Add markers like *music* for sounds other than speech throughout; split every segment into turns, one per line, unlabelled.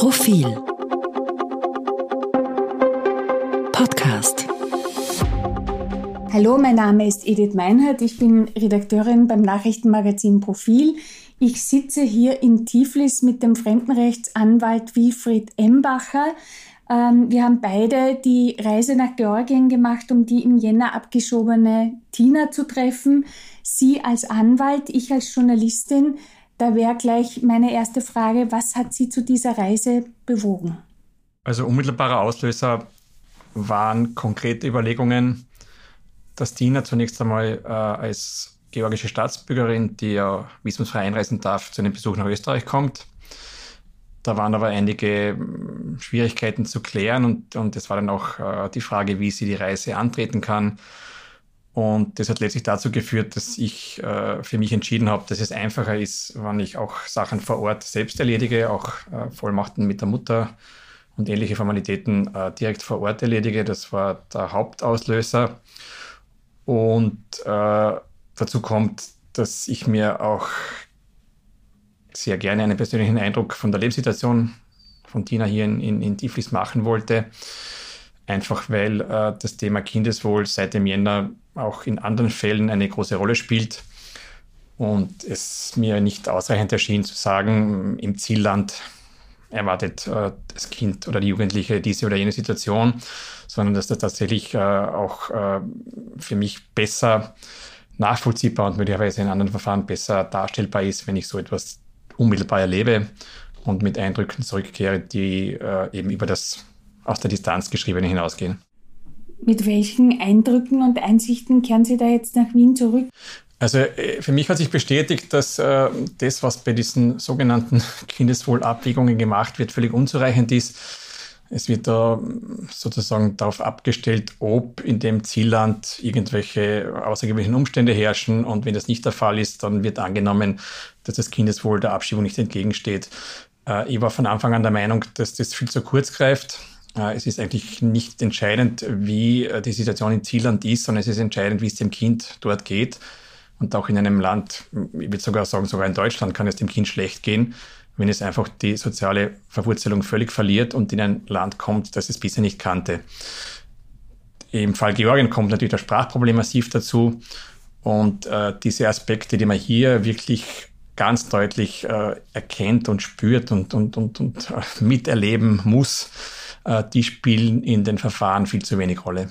Profil Podcast
Hallo, mein Name ist Edith Meinhardt. Ich bin Redakteurin beim Nachrichtenmagazin Profil. Ich sitze hier in Tiflis mit dem Fremdenrechtsanwalt Wilfried Embacher. Ähm, wir haben beide die Reise nach Georgien gemacht, um die im Jänner abgeschobene Tina zu treffen. Sie als Anwalt, ich als Journalistin. Da wäre gleich meine erste Frage, was hat Sie zu dieser Reise bewogen?
Also unmittelbarer Auslöser waren konkrete Überlegungen, dass Tina zunächst einmal äh, als georgische Staatsbürgerin, die ja visumsfrei einreisen darf, zu einem Besuch nach Österreich kommt. Da waren aber einige hm, Schwierigkeiten zu klären und, und es war dann auch äh, die Frage, wie sie die Reise antreten kann. Und das hat letztlich dazu geführt, dass ich äh, für mich entschieden habe, dass es einfacher ist, wenn ich auch Sachen vor Ort selbst erledige, auch äh, Vollmachten mit der Mutter und ähnliche Formalitäten äh, direkt vor Ort erledige. Das war der Hauptauslöser. Und äh, dazu kommt, dass ich mir auch sehr gerne einen persönlichen Eindruck von der Lebenssituation von Tina hier in, in, in Tiflis machen wollte. Einfach weil äh, das Thema Kindeswohl seit dem Jänner auch in anderen Fällen eine große Rolle spielt. Und es mir nicht ausreichend erschien zu sagen, im Zielland erwartet äh, das Kind oder die Jugendliche diese oder jene Situation, sondern dass das tatsächlich äh, auch äh, für mich besser nachvollziehbar und möglicherweise in anderen Verfahren besser darstellbar ist, wenn ich so etwas unmittelbar erlebe und mit Eindrücken zurückkehre, die äh, eben über das aus der Distanz geschriebene hinausgehen.
Mit welchen Eindrücken und Einsichten kehren Sie da jetzt nach Wien zurück?
Also äh, für mich hat sich bestätigt, dass äh, das, was bei diesen sogenannten *laughs* Kindeswohlabwägungen gemacht wird, völlig unzureichend ist. Es wird da sozusagen darauf abgestellt, ob in dem Zielland irgendwelche außergewöhnlichen Umstände herrschen. Und wenn das nicht der Fall ist, dann wird angenommen, dass das Kindeswohl der Abschiebung nicht entgegensteht. Äh, ich war von Anfang an der Meinung, dass das viel zu kurz greift. Äh, es ist eigentlich nicht entscheidend, wie äh, die Situation im Zielland ist, sondern es ist entscheidend, wie es dem Kind dort geht. Und auch in einem Land, ich würde sogar sagen, sogar in Deutschland kann es dem Kind schlecht gehen, wenn es einfach die soziale Verwurzelung völlig verliert und in ein Land kommt, das es bisher nicht kannte. Im Fall Georgien kommt natürlich das Sprachproblem massiv dazu. Und äh, diese Aspekte, die man hier wirklich ganz deutlich äh, erkennt und spürt und, und, und, und äh, *laughs* miterleben muss, die spielen in den Verfahren viel zu wenig Rolle.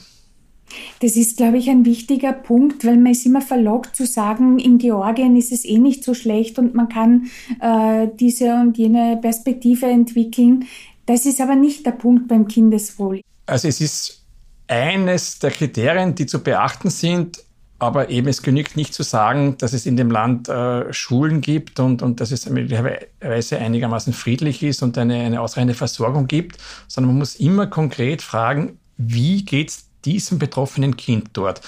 Das ist, glaube ich, ein wichtiger Punkt, weil man ist immer verlockt zu sagen, in Georgien ist es eh nicht so schlecht und man kann äh, diese und jene Perspektive entwickeln. Das ist aber nicht der Punkt beim Kindeswohl.
Also es ist eines der Kriterien, die zu beachten sind, aber eben es genügt nicht zu sagen, dass es in dem Land äh, Schulen gibt und, und dass es möglicherweise einigermaßen friedlich ist und eine, eine ausreichende Versorgung gibt, sondern man muss immer konkret fragen, wie geht es diesem betroffenen Kind dort?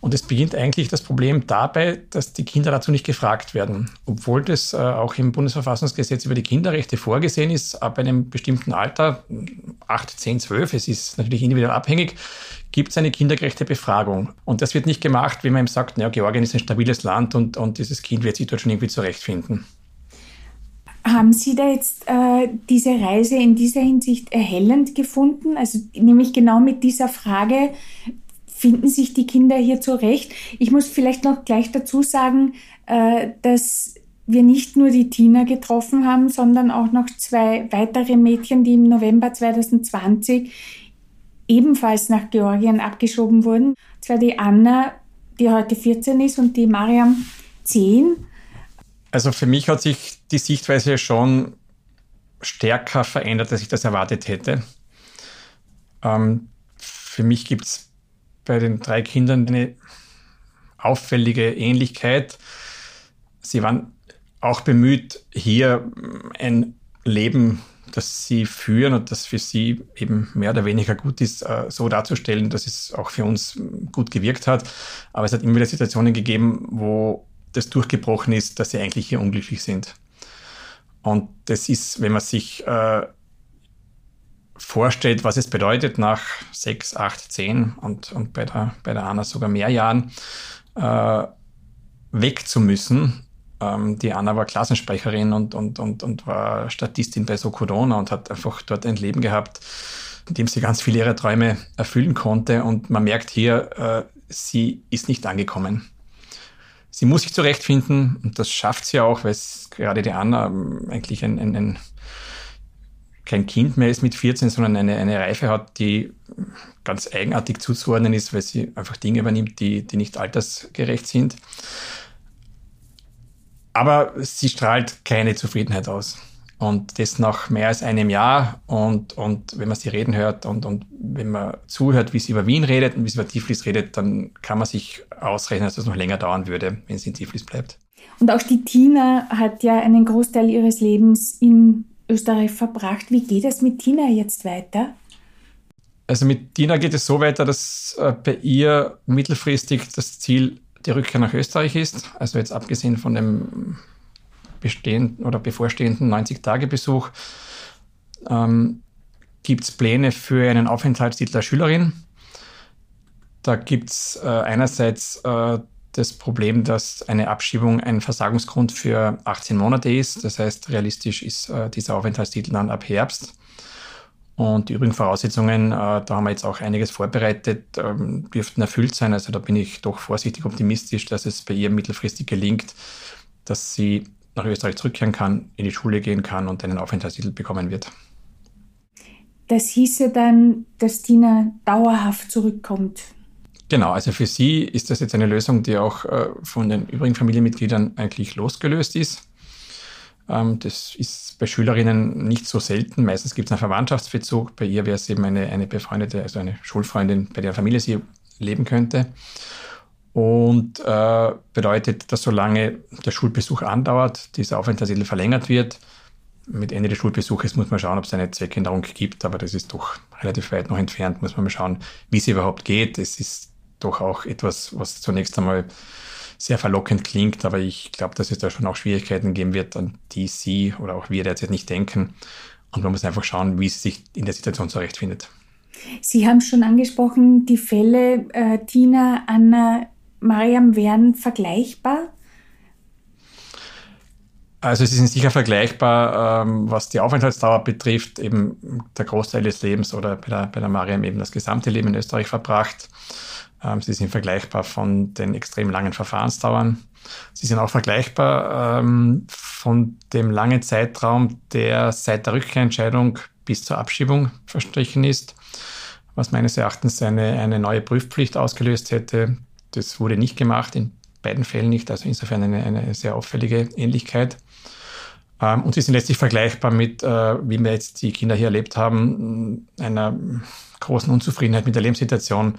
Und es beginnt eigentlich das Problem dabei, dass die Kinder dazu nicht gefragt werden. Obwohl das äh, auch im Bundesverfassungsgesetz über die Kinderrechte vorgesehen ist, ab einem bestimmten Alter, 8, 10, 12, es ist natürlich individuell abhängig, gibt es eine kindergerechte Befragung. Und das wird nicht gemacht, wie man eben sagt, naja, Georgien ist ein stabiles Land und, und dieses Kind wird sich dort schon irgendwie zurechtfinden.
Haben Sie da jetzt äh, diese Reise in dieser Hinsicht erhellend gefunden? Also nämlich genau mit dieser Frage, finden sich die Kinder hier zurecht? Ich muss vielleicht noch gleich dazu sagen, äh, dass wir nicht nur die Tina getroffen haben, sondern auch noch zwei weitere Mädchen, die im November 2020 ebenfalls nach Georgien abgeschoben wurden. Und zwar die Anna, die heute 14 ist, und die Mariam 10.
Also für mich hat sich die Sichtweise schon stärker verändert, als ich das erwartet hätte. Ähm, für mich gibt es bei den drei Kindern eine auffällige Ähnlichkeit. Sie waren auch bemüht, hier ein Leben das sie führen und das für sie eben mehr oder weniger gut ist, äh, so darzustellen, dass es auch für uns gut gewirkt hat. Aber es hat immer wieder Situationen gegeben, wo das durchgebrochen ist, dass sie eigentlich hier unglücklich sind. Und das ist, wenn man sich äh, vorstellt, was es bedeutet, nach sechs, acht, zehn und, und bei, der, bei der Anna sogar mehr Jahren äh, weg zu müssen, Ähm, die Anna war Klassensprecherin und, und, und, und war Statistin bei Sokodona und hat einfach dort ein Leben gehabt, in dem sie ganz viele ihrer Träume erfüllen konnte. Und man merkt hier, äh, sie ist nicht angekommen. Sie muss sich zurechtfinden und das schafft sie auch, weil es gerade die Anna ähm, eigentlich ein, ein, ein kein Kind mehr ist mit 14, sondern eine, eine Reife hat, die ganz eigenartig zuzuordnen ist, weil sie einfach Dinge übernimmt, die, die nicht altersgerecht sind. Aber sie strahlt keine Zufriedenheit aus. Und das nach mehr als einem Jahr. Und, und wenn man sie reden hört und, und wenn man zuhört, wie sie über Wien redet und wie sie über Tiflis redet, dann kann man sich ausrechnen, dass das noch länger dauern würde, wenn sie in Tiflis bleibt.
Und auch die Tina hat ja einen Großteil ihres Lebens in Österreich verbracht. Wie geht es mit Tina jetzt weiter?
Also mit Tina geht es so weiter, dass äh, bei ihr mittelfristig das Ziel die Rückkehr nach Österreich ist. Also jetzt abgesehen von dem bestehenden oder bevorstehenden 90-Tage-Besuch ähm, gibt es Pläne für einen Aufenthaltstitel als Schülerin. Da gibt es äh, einerseits äh, das Problem, dass eine Abschiebung ein Versagungsgrund für 18 Monate ist. Das heißt, realistisch ist äh, dieser Aufenthaltstitel dann ab Herbst. Und die übrigen Voraussetzungen, äh, da haben wir jetzt auch einiges vorbereitet, ähm, dürften erfüllt sein. Also da bin ich doch vorsichtig optimistisch, dass es bei ihr mittelfristig gelingt, dass sie nach Österreich zurückkehren kann, in die Schule gehen kann und einen Aufenthaltstitel bekommen wird.
Das hieße dann, dass Tina dauerhaft zurückkommt.
Genau, also für sie ist das jetzt eine Lösung, die auch äh, von den übrigen Familienmitgliedern eigentlich losgelöst ist. Ähm, das ist bei Schülerinnen nicht so selten. Meistens gibt es einen Verwandtschaftsbezug. Bei ihr wäre es eben eine, eine befreundete, also eine Schulfreundin, bei der Familie sie leben könnte. Und äh, bedeutet, dass solange der Schulbesuch andauert, dieser Aufenthaltstitel verlängert wird. Mit Ende des Schulbesuches muss man schauen, ob es eine Zweckänderung gibt, aber das ist doch relativ weit noch entfernt. Muss man mal schauen, wie es überhaupt geht. Es ist doch auch etwas, was zunächst einmal sehr verlockend klingt, aber ich glaube, dass es da schon auch Schwierigkeiten geben wird, an die Sie oder auch wir derzeit nicht denken. Und man muss einfach schauen, wie sie sich in der Situation zurechtfindet.
Sie haben schon angesprochen, die Fälle äh, Tina, Anna, Mariam wären vergleichbar.
Also sie sind sicher vergleichbar, ähm, was die Aufenthaltsdauer betrifft, eben der Großteil des Lebens oder bei der, bei der Mariam eben das gesamte Leben in Österreich verbracht. Ähm, sie sind vergleichbar von den extrem langen Verfahrensdauern. Sie sind auch vergleichbar ähm, von dem langen Zeitraum, der seit der Rückkehrentscheidung bis zur Abschiebung verstrichen ist, was meines Erachtens eine, eine neue Prüfpflicht ausgelöst hätte. Das wurde nicht gemacht, in beiden Fällen nicht, also insofern eine, eine sehr auffällige Ähnlichkeit. Ähm, und sie sind letztlich vergleichbar mit, äh, wie wir jetzt die Kinder hier erlebt haben, einer großen Unzufriedenheit mit der Lebenssituation,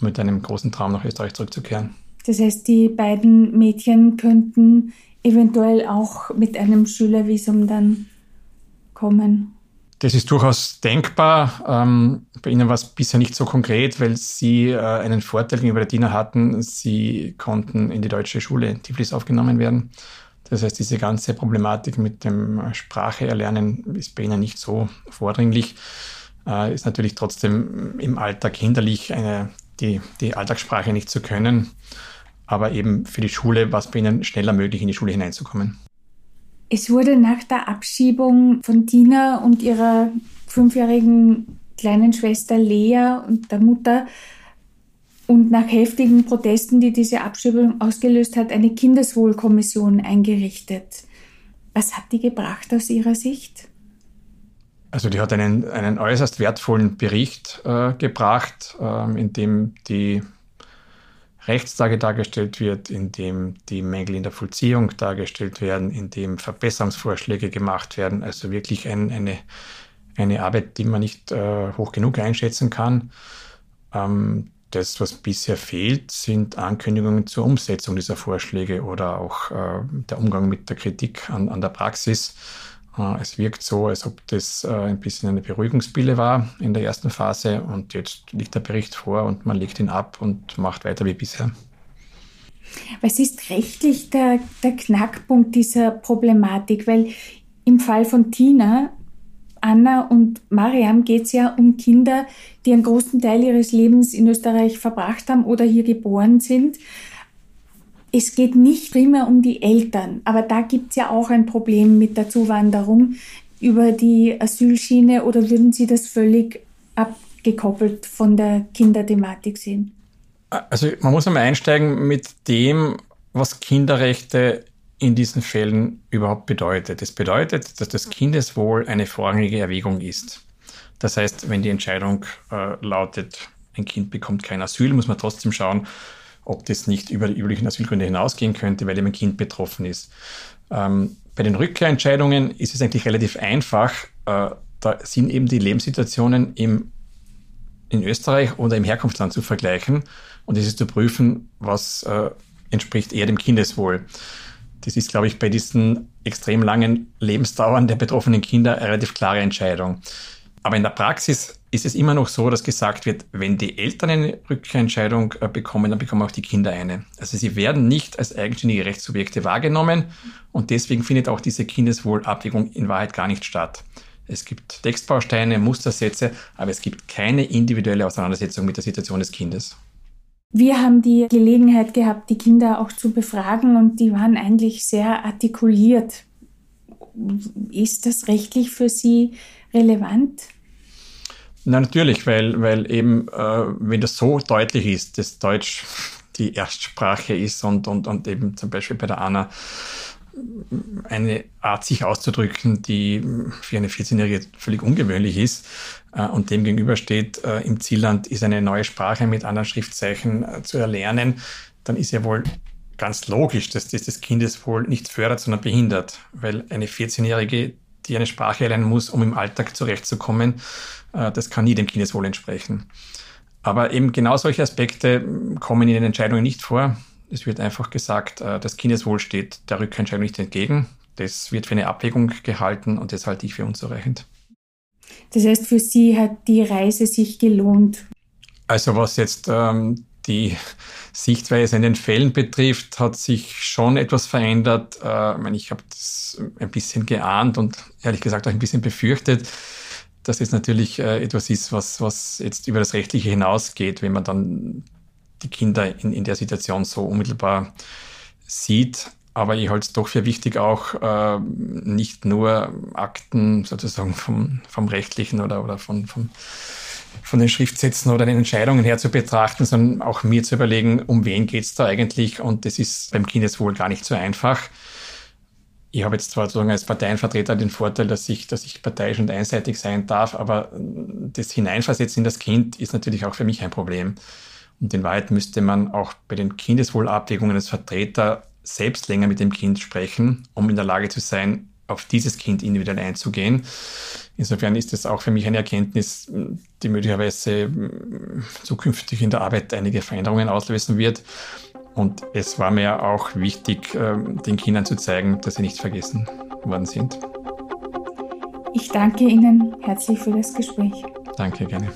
mit einem großen Traum nach Österreich zurückzukehren.
Das heißt, die beiden Mädchen könnten eventuell auch mit einem Schülervisum dann kommen.
Das ist durchaus denkbar. Ähm, bei Ihnen war es bisher nicht so konkret, weil Sie äh, einen Vorteil gegenüber der Diener hatten. Sie konnten in die deutsche Schule in Tiflis aufgenommen werden. Das heißt, diese ganze Problematik mit dem Sprache erlernen ist bei Ihnen nicht so vordringlich. Äh, ist natürlich trotzdem im Alltag hinderlich, eine die, die Alltagssprache nicht zu können. Aber eben für die Schule war es bei ihnen schneller möglich, in die Schule hineinzukommen.
Es wurde nach der Abschiebung von Tina und ihrer fünfjährigen kleinen Schwester Lea und der Mutter und nach heftigen Protesten, die diese Abschiebung ausgelöst hat, eine Kindeswohlkommission eingerichtet. Was hat die gebracht aus Ihrer Sicht?
Also die hat einen, einen äußerst wertvollen Bericht äh, gebracht, äh, in dem die Rechtslage dargestellt wird, in dem die Mängel in der Vollziehung dargestellt werden, in dem Verbesserungsvorschläge gemacht werden. Also wirklich ein, eine, eine Arbeit, die man nicht äh, hoch genug einschätzen kann. Ähm, das, was bisher fehlt, sind Ankündigungen zur Umsetzung dieser Vorschläge oder auch äh, der Umgang mit der Kritik an, an der Praxis. Äh, es wirkt so, als ob das äh, ein bisschen eine Beruhigungsbille war in der ersten Phase und jetzt liegt der Bericht vor und man legt ihn ab und macht weiter wie bisher.
Was ist rechtlich der, der Knackpunkt dieser Problematik? Weil im Fall von Tina, Anna und Mariam geht es ja um Kinder, die einen großen Teil ihres Lebens in Österreich verbracht haben oder hier geboren sind. Es geht nicht primär um die Eltern, aber da gibt es ja auch ein Problem mit der Zuwanderung über die Asylschiene oder würden Sie das völlig abgekoppelt von der Kinderthematik sehen?
Also man muss einmal einsteigen mit dem, was Kinderrechte in diesen Fällen überhaupt bedeutet. Es bedeutet, dass das Kindeswohl eine vorrangige Erwägung ist. Das heißt, wenn die Entscheidung äh, lautet, ein Kind bekommt kein Asyl, muss man trotzdem schauen, ob das nicht über die üblichen Asylgründe hinausgehen könnte, weil eben ein Kind betroffen ist. Ähm, bei den Rückkehrentscheidungen ist es eigentlich relativ einfach. Äh, da sind eben die Lebenssituationen im, in Österreich oder im Herkunftsland zu vergleichen und es ist zu prüfen, was äh, entspricht eher dem Kindeswohl. Das ist, glaube ich, bei diesen extrem langen Lebensdauern der betroffenen Kinder eine relativ klare Entscheidung. Aber in der Praxis ist es immer noch so, dass gesagt wird, wenn die Eltern eine Rückkehrentscheidung äh, bekommen, dann bekommen auch die Kinder eine. Also sie werden nicht als eigenständige Rechtssubjekte wahrgenommen und deswegen findet auch diese Kindeswohlabwägung in Wahrheit gar nicht statt. Es gibt Textbausteine, Mustersätze, aber es gibt keine individuelle Auseinandersetzung mit der Situation des Kindes.
Wir haben die Gelegenheit gehabt, die Kinder auch zu befragen und die waren eigentlich sehr artikuliert. Ist das rechtlich für Sie relevant?
Na natürlich, weil, weil eben, äh, wenn das so deutlich ist, dass Deutsch die Erstsprache ist und, und, und eben zum Beispiel bei der Anna eine Art, sich auszudrücken, die für eine 14-Jährige völlig ungewöhnlich ist äh, und dem gegenübersteht, äh, im Zielland ist eine neue Sprache mit anderen Schriftzeichen äh, zu erlernen, dann ist ja wohl ganz logisch, dass das des Kindes wohl nicht fördert, sondern behindert, weil eine 14-Jährige, die eine Sprache erlernen muss, um im Alltag zurechtzukommen, äh, das kann nie dem Kindeswohl entsprechen. Aber eben genau solche Aspekte kommen in den Entscheidungen nicht vor. Es wird einfach gesagt, äh, das Kindeswohl steht der Rückentscheidung nicht entgegen. Das wird für eine Abwägung gehalten und das halte ich für unzureichend.
Das heißt, für Sie hat die Reise sich gelohnt?
Also was jetzt ähm, die Sichtweise in den Fällen betrifft, hat sich schon etwas verändert. Äh, ich, meine, ich habe das ein bisschen geahnt und ehrlich gesagt auch ein bisschen befürchtet, dass es natürlich äh, etwas ist, was, was jetzt über das Rechtliche hinausgeht, wenn man dann die Kinder in, in der Situation so unmittelbar sieht. Aber ich halte es doch für wichtig, auch äh, nicht nur Akten sozusagen vom, vom Rechtlichen oder, oder von, vom, von den Schriftsätzen oder den Entscheidungen her zu betrachten, sondern auch mir zu überlegen, um wen geht es da eigentlich. Und das ist beim Kindeswohl gar nicht so einfach. Ich habe jetzt zwar sozusagen als Parteienvertreter den Vorteil, dass ich, dass ich parteiisch und einseitig sein darf, aber das Hineinversetzen in das Kind ist natürlich auch für mich ein Problem. Und in Wahrheit müsste man auch bei den Kindeswohlabwägungen als Vertreter selbst länger mit dem Kind sprechen, um in der Lage zu sein, auf dieses Kind individuell einzugehen. Insofern ist es auch für mich eine Erkenntnis, die möglicherweise zukünftig in der Arbeit einige Veränderungen auslösen wird. Und es war mir auch wichtig, ähm, den Kindern zu zeigen, dass sie nicht vergessen worden sind.
Ich danke Ihnen herzlich für das Gespräch.
Danke, gerne.